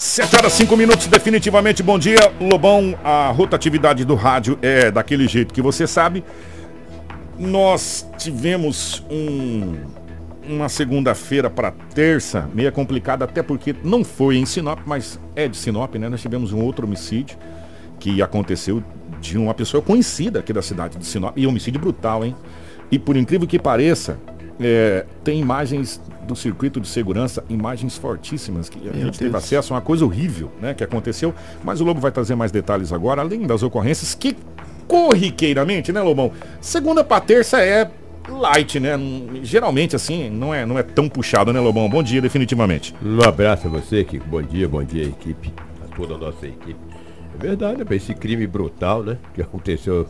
7 horas 5 minutos, definitivamente bom dia. Lobão, a rotatividade do rádio é daquele jeito que você sabe. Nós tivemos um, uma segunda-feira para terça, meia complicada, até porque não foi em Sinop, mas é de Sinop, né? Nós tivemos um outro homicídio que aconteceu de uma pessoa conhecida aqui da cidade de Sinop. E homicídio brutal, hein? E por incrível que pareça, é, tem imagens do circuito de segurança, imagens fortíssimas que a Meu gente Deus. teve acesso a uma coisa horrível, né, que aconteceu. Mas o Lobo vai trazer mais detalhes agora, além das ocorrências que corriqueiramente, né, Lobão? Segunda para terça é light, né? Geralmente assim, não é, não é tão puxado, né, Lobão? Bom dia, definitivamente. Um abraço a você, Kiko. Bom dia, bom dia, equipe, a toda a nossa equipe. É verdade, né, esse crime brutal, né, que aconteceu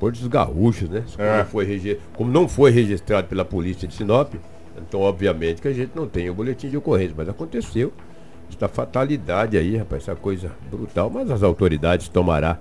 por dos gaúchos, né? Como, é. foi como não foi registrado pela polícia de Sinop, então, obviamente, que a gente não tem o boletim de ocorrência, mas aconteceu. Esta fatalidade aí, rapaz, essa coisa brutal, mas as autoridades tomará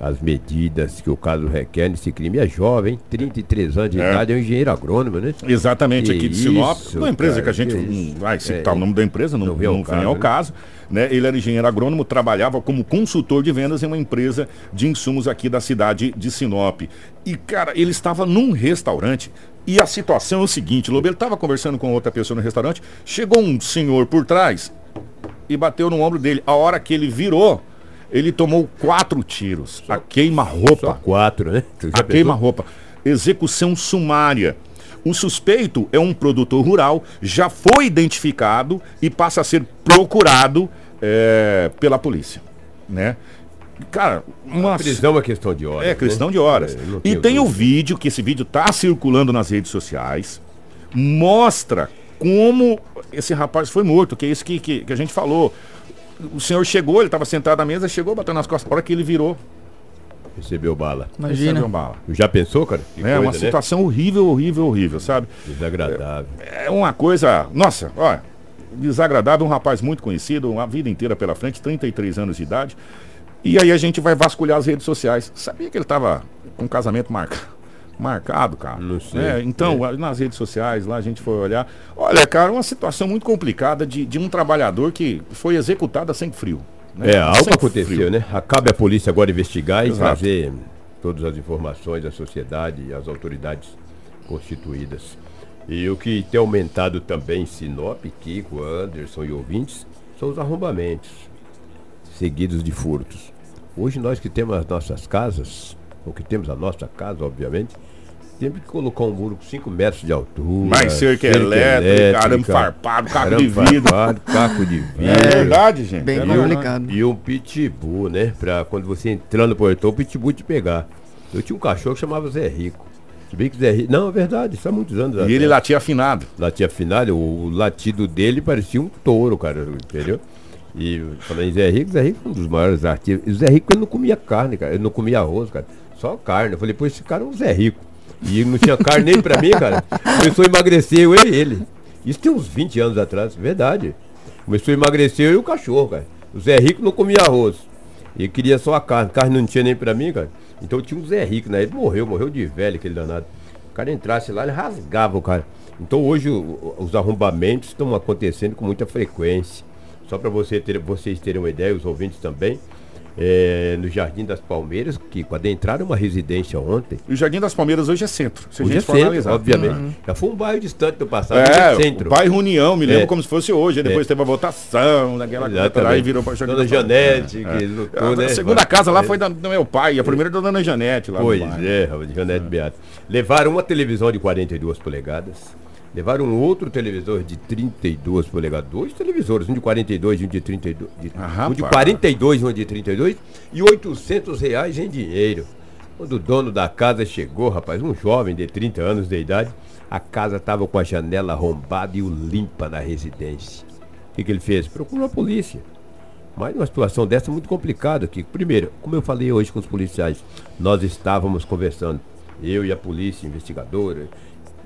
as medidas que o caso requer nesse crime. É jovem, 33 anos de é. idade, é um engenheiro agrônomo, né? Exatamente, que aqui de Sinop. Isso, uma empresa cara, que a gente não vai citar é, o nome da empresa, não, não vem ao caso. Ao caso né? Ele era engenheiro agrônomo, trabalhava como consultor de vendas em uma empresa de insumos aqui da cidade de Sinop. E, cara, ele estava num restaurante e a situação é o seguinte, Lobo, ele estava conversando com outra pessoa no restaurante, chegou um senhor por trás e bateu no ombro dele. A hora que ele virou, ele tomou quatro tiros. Só, a queima-roupa. Quatro, né? A queima-roupa. Execução sumária. O suspeito é um produtor rural, já foi identificado e passa a ser procurado é, pela polícia, né? Cara, uma prisão é uma questão de horas. É questão né? de horas. É, e tem o vídeo, que esse vídeo está circulando nas redes sociais, mostra como esse rapaz foi morto, que é isso que, que, que a gente falou. O senhor chegou, ele estava sentado à mesa, chegou, bateu nas costas. A hora que ele virou, recebeu bala. Imagina. Recebeu bala. Já pensou, cara? Que é coisa, uma né? situação horrível, horrível, horrível, sabe? Desagradável. É, é uma coisa. Nossa, olha, desagradável, um rapaz muito conhecido, uma vida inteira pela frente, 33 anos de idade. E aí a gente vai vasculhar as redes sociais. Sabia que ele estava com um casamento marcado? marcado, cara. Não sei. É, então, é. nas redes sociais, lá a gente foi olhar. Olha, cara, uma situação muito complicada de, de um trabalhador que foi executado sem frio. Né? É, algo aconteceu, frio. né? Acabe a polícia agora investigar Exato. e trazer todas as informações à sociedade e às autoridades constituídas. E o que tem aumentado também Sinop, Kiko, Anderson e ouvintes são os arrombamentos, seguidos de furtos. Hoje nós que temos as nossas casas, ou que temos a nossa casa, obviamente, temos que colocar um muro com 5 metros de altura. Mais cerca, cerca elétrica, arame farpado, caco de vidro. Farpado, caco de vidro. É verdade, gente. Bem é complicado. E um pitbull, né? Pra quando você entrar no portão, o pitbull te pegar. Eu tinha um cachorro que chamava Zé Rico. Se bem que Zé Rico. Não, é verdade, isso há muitos anos. E até. ele latia afinado. Latia afinado, o, o latido dele parecia um touro, cara, entendeu? E em Zé Rico, Zé Rico é um dos maiores artistas. O Zé Rico ele não comia carne, cara. Ele não comia arroz, cara. Só carne. Eu falei, pô, esse cara é um Zé Rico. E não tinha carne nem pra mim, cara. Começou a emagrecer eu e ele. Isso tem uns 20 anos atrás, verdade. Começou a emagrecer eu e o cachorro, cara. O Zé Rico não comia arroz. Ele queria só a carne. Carne não tinha nem pra mim, cara. Então tinha um Zé Rico, né? Ele morreu, morreu de velho, aquele danado. O cara entrasse lá, ele rasgava o cara. Então hoje o, os arrombamentos estão acontecendo com muita frequência. Só para você ter, vocês terem uma ideia, os ouvintes também é, no Jardim das Palmeiras, que quando entraram uma residência ontem. E o Jardim das Palmeiras hoje é centro, se hoje a gente é centro, obviamente. Uhum. Já foi um bairro distante do passado, é, é centro. bairro União, me lembro é. como se fosse hoje. Depois é. teve a votação, naquela coisa, e virou para Jardim Dona Janete, que lutou, a, né? A segunda casa lá foi da, do meu pai, a primeira da Dona Janete lá. Pois é, Janete Beato. Levaram uma televisão de 42 polegadas Levaram um outro televisor de 32 polegadas, dois televisores, um de 42 e um de 32, de, ah, um de 42 e um de 32 e 800 reais em dinheiro. Quando o dono da casa chegou, rapaz, um jovem de 30 anos de idade, a casa estava com a janela arrombada e o limpa na residência. O que, que ele fez? Procurou a polícia. Mas numa situação dessa muito complicada aqui. Primeiro, como eu falei hoje com os policiais, nós estávamos conversando, eu e a polícia investigadora,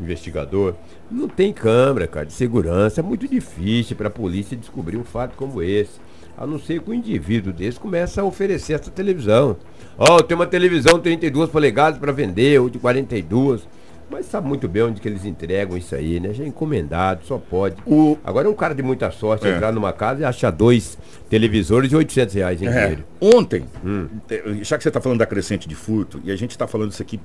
investigador. Não tem câmera, cara, de segurança. É muito difícil para a polícia descobrir um fato como esse. A não ser que o um indivíduo desse comece a oferecer essa televisão. Ó, oh, tem uma televisão 32 polegadas para vender, ou de 42. Mas sabe muito bem onde que eles entregam isso aí, né? Já é encomendado, só pode. O... Agora é um cara de muita sorte é. entrar numa casa e achar dois televisores de 800 reais em é. Ontem, hum. já que você está falando da crescente de furto, e a gente está falando isso aqui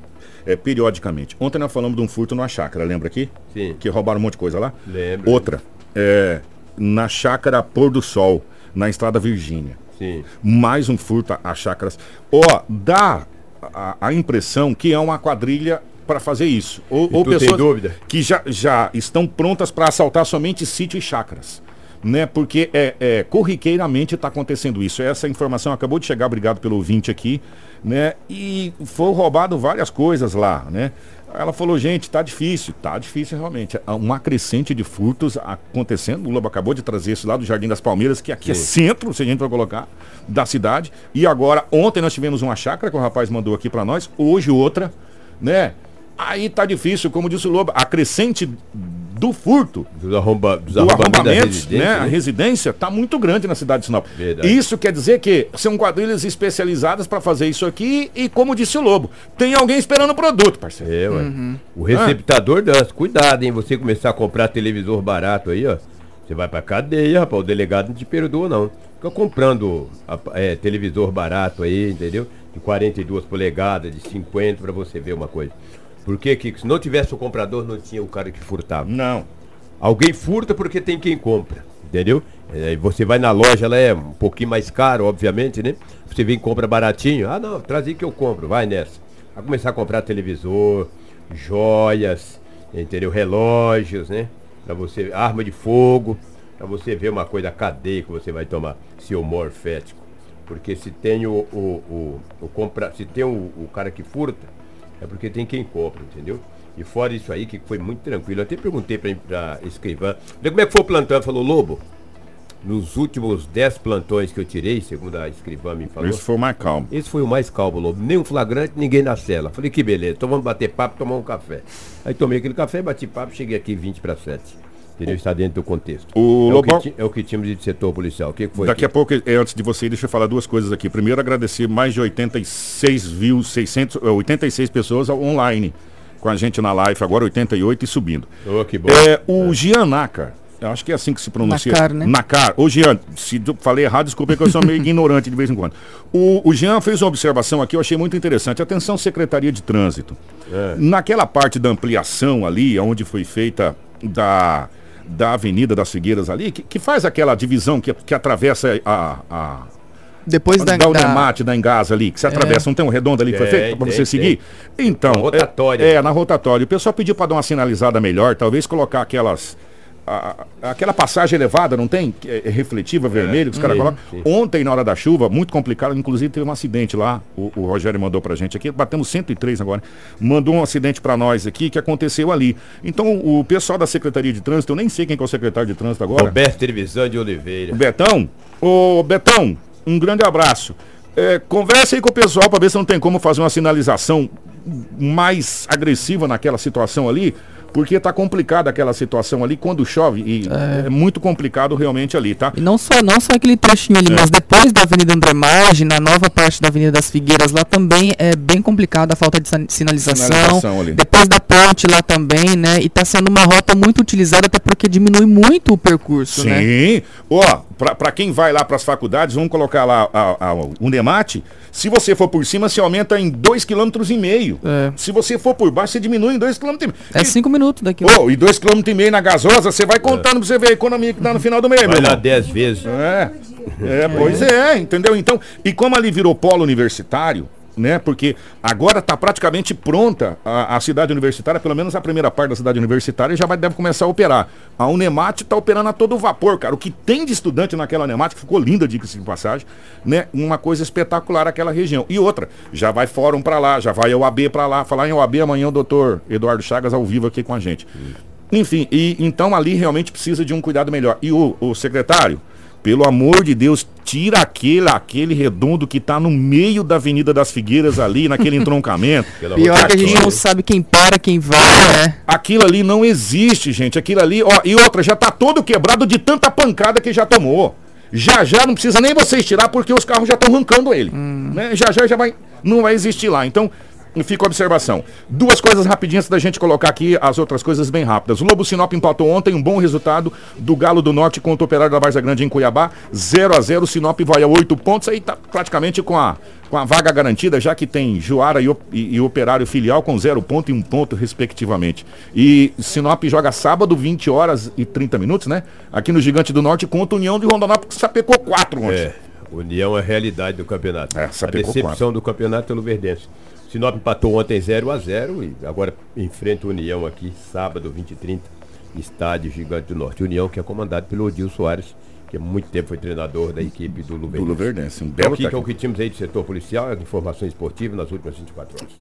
é, periodicamente. Ontem nós falamos de um furto numa chácara, lembra aqui? Sim. Que roubaram um monte de coisa lá? Lembro. Outra, é, na chácara Pôr do Sol, na Estrada Virgínia. Sim. Mais um furto a chácaras. Ó, oh, dá a, a impressão que é uma quadrilha para fazer isso. Ou, ou pessoas que já, já estão prontas para assaltar somente sítio e chácaras. Né? Porque é, é corriqueiramente está acontecendo isso. Essa informação acabou de chegar, obrigado pelo ouvinte aqui, né? E foi roubado várias coisas lá, né? Ela falou, gente, tá difícil, tá difícil realmente. Uma crescente de furtos acontecendo. O Lobo acabou de trazer isso lá do Jardim das Palmeiras, que aqui é Sim. é centro, se a gente for colocar, da cidade. E agora, ontem nós tivemos uma chácara que o rapaz mandou aqui para nós, hoje outra, né? Aí tá difícil, como disse o Lobo, a crescente do furto, dos, arromba, dos do arrombamentos, né? né? A residência está muito grande na cidade de Sinop. Verdade. Isso quer dizer que são quadrilhas especializadas para fazer isso aqui e, como disse o Lobo, tem alguém esperando o produto, parceiro. É, uhum. O receptador ah. dança. Cuidado, hein? Você começar a comprar televisor barato aí, ó. Você vai pra cadeia, rapaz. O delegado não te perdoa, não. Fica comprando é, televisor barato aí, entendeu? De 42 polegadas, de 50, para você ver uma coisa. Porque que se não tivesse o comprador, não tinha o cara que furtava. Não. Alguém furta porque tem quem compra, entendeu? É, você vai na loja, ela é um pouquinho mais caro, obviamente, né? Você vem e compra baratinho. Ah, não, traz aí que eu compro, vai nessa. Vai começar a comprar televisor, joias, entendeu? Relógios, né? Pra você, arma de fogo, pra você ver uma coisa, a cadeia que você vai tomar, seu morfético. Porque se tem o, o, o, o compra, se tem o, o cara que furta, é porque tem quem compra, entendeu? E fora isso aí, que foi muito tranquilo. Eu até perguntei para escrivã, como é que foi o plantão? Falou, Lobo, nos últimos 10 plantões que eu tirei, segundo a escrivã me falou. Esse foi o mais calmo. Esse foi o mais calmo, Lobo. Nenhum flagrante, ninguém na cela. Falei, que beleza, então vamos bater papo, tomar um café. Aí tomei aquele café, bati papo, cheguei aqui 20 para 7. Entendeu? Está dentro do contexto. O é, Lobão... o que, é o que tínhamos de setor policial. O que, foi? Daqui aqui? a pouco, é, antes de você ir, deixa eu falar duas coisas aqui. Primeiro, agradecer mais de 86.600, 86 pessoas online com a gente na live, agora 88 e subindo. Oh, que bom. É, o é. Gianaca, eu acho que é assim que se pronuncia. Nacar, né? Nacar. Ô, Jean, se falei errado, desculpe que eu sou meio ignorante de vez em quando. O, o Jean fez uma observação aqui, eu achei muito interessante. Atenção, Secretaria de Trânsito. É. Naquela parte da ampliação ali, onde foi feita da da Avenida das Figueiras ali, que, que faz aquela divisão que, que atravessa a, a depois da, da Unemate, da Engasa ali, que você é. atravessa, não tem um redondo ali que foi feito para você seguir? Então, na rotatória. É, é, na rotatória. O pessoal pediu para dar uma sinalizada melhor, talvez colocar aquelas a, aquela passagem elevada, não tem? É, é refletiva, vermelho, que os caras colocam. Ontem, na hora da chuva, muito complicado, inclusive teve um acidente lá, o, o Rogério mandou pra gente aqui, batemos 103 agora, mandou um acidente para nós aqui, que aconteceu ali. Então, o pessoal da Secretaria de Trânsito, eu nem sei quem é o secretário de Trânsito agora. Roberto Televisão de Oliveira. O Betão? Ô, Betão, um grande abraço. É, conversa aí com o pessoal para ver se não tem como fazer uma sinalização mais agressiva naquela situação ali, porque tá complicada aquela situação ali quando chove e é. é. muito complicado realmente ali, tá? E não só, não só aquele trechinho ali, é. mas depois da Avenida André Margem, na nova parte da Avenida das Figueiras, lá também é bem complicado a falta de sinalização. sinalização depois da ponte lá também, né? E tá sendo uma rota muito utilizada até porque diminui muito o percurso, Sim. né? Sim. Ó, para quem vai lá para as faculdades, vamos colocar lá a, a, o Nemate. Se você for por cima, você aumenta em 2,5 km. É. Se você for por baixo, você diminui em 2,5 km. É 5 minutos daqui. Oh, e 2,5 km na gasosa, você vai contando é. para você ver a economia que dá no final do mês, vai meu lá 10 vezes. É. É, pois é, entendeu? Então, e como ali virou polo universitário, né? Porque agora está praticamente pronta a, a, cidade universitária, pelo menos a primeira parte da cidade universitária já vai, deve começar a operar. A Unemat está operando a todo vapor, cara. O que tem de estudante naquela Unemat, que ficou linda, diga-se de passagem, né? Uma coisa espetacular aquela região. E outra, já vai fórum para lá, já vai OAB para lá. Falar em OAB amanhã o doutor Eduardo Chagas ao vivo aqui com a gente. Enfim, e então ali realmente precisa de um cuidado melhor. E o, o secretário, pelo amor de Deus, tira aquele, aquele redondo que está no meio da Avenida das Figueiras ali, naquele entroncamento. Pior que a gente não sabe quem para, quem vai, né? Aquilo ali não existe, gente. Aquilo ali, ó, e outra, já está todo quebrado de tanta pancada que já tomou. Já já não precisa nem vocês tirar porque os carros já estão arrancando ele. Hum. Né? Já já já vai não vai existir lá. Então, fica a observação. Duas coisas rapidinhas da gente colocar aqui, as outras coisas bem rápidas. O Lobo Sinop empatou ontem, um bom resultado do Galo do Norte contra o Operário da Varza Grande em Cuiabá. 0 a 0 Sinop vai a 8 pontos, aí tá praticamente com a, com a vaga garantida, já que tem Juara e, e, e Operário filial com 0 ponto e 1 um ponto, respectivamente. E Sinop joga sábado, 20 horas e 30 minutos, né? Aqui no Gigante do Norte contra a União de Rondonópolis, que sapecou 4 ontem. É. União é a realidade do campeonato. É, a decepção quatro. do campeonato pelo Verdense. Sinop empatou ontem 0 a 0 e agora enfrenta o União aqui, sábado, 20 e 30, estádio Gigante do Norte. União que é comandado pelo Odil Soares, que há muito tempo foi treinador da equipe do Luverdense. Do Luverdense, um belo então, que, é o que tínhamos aí de setor policial, informações esportivas nas últimas 24 horas.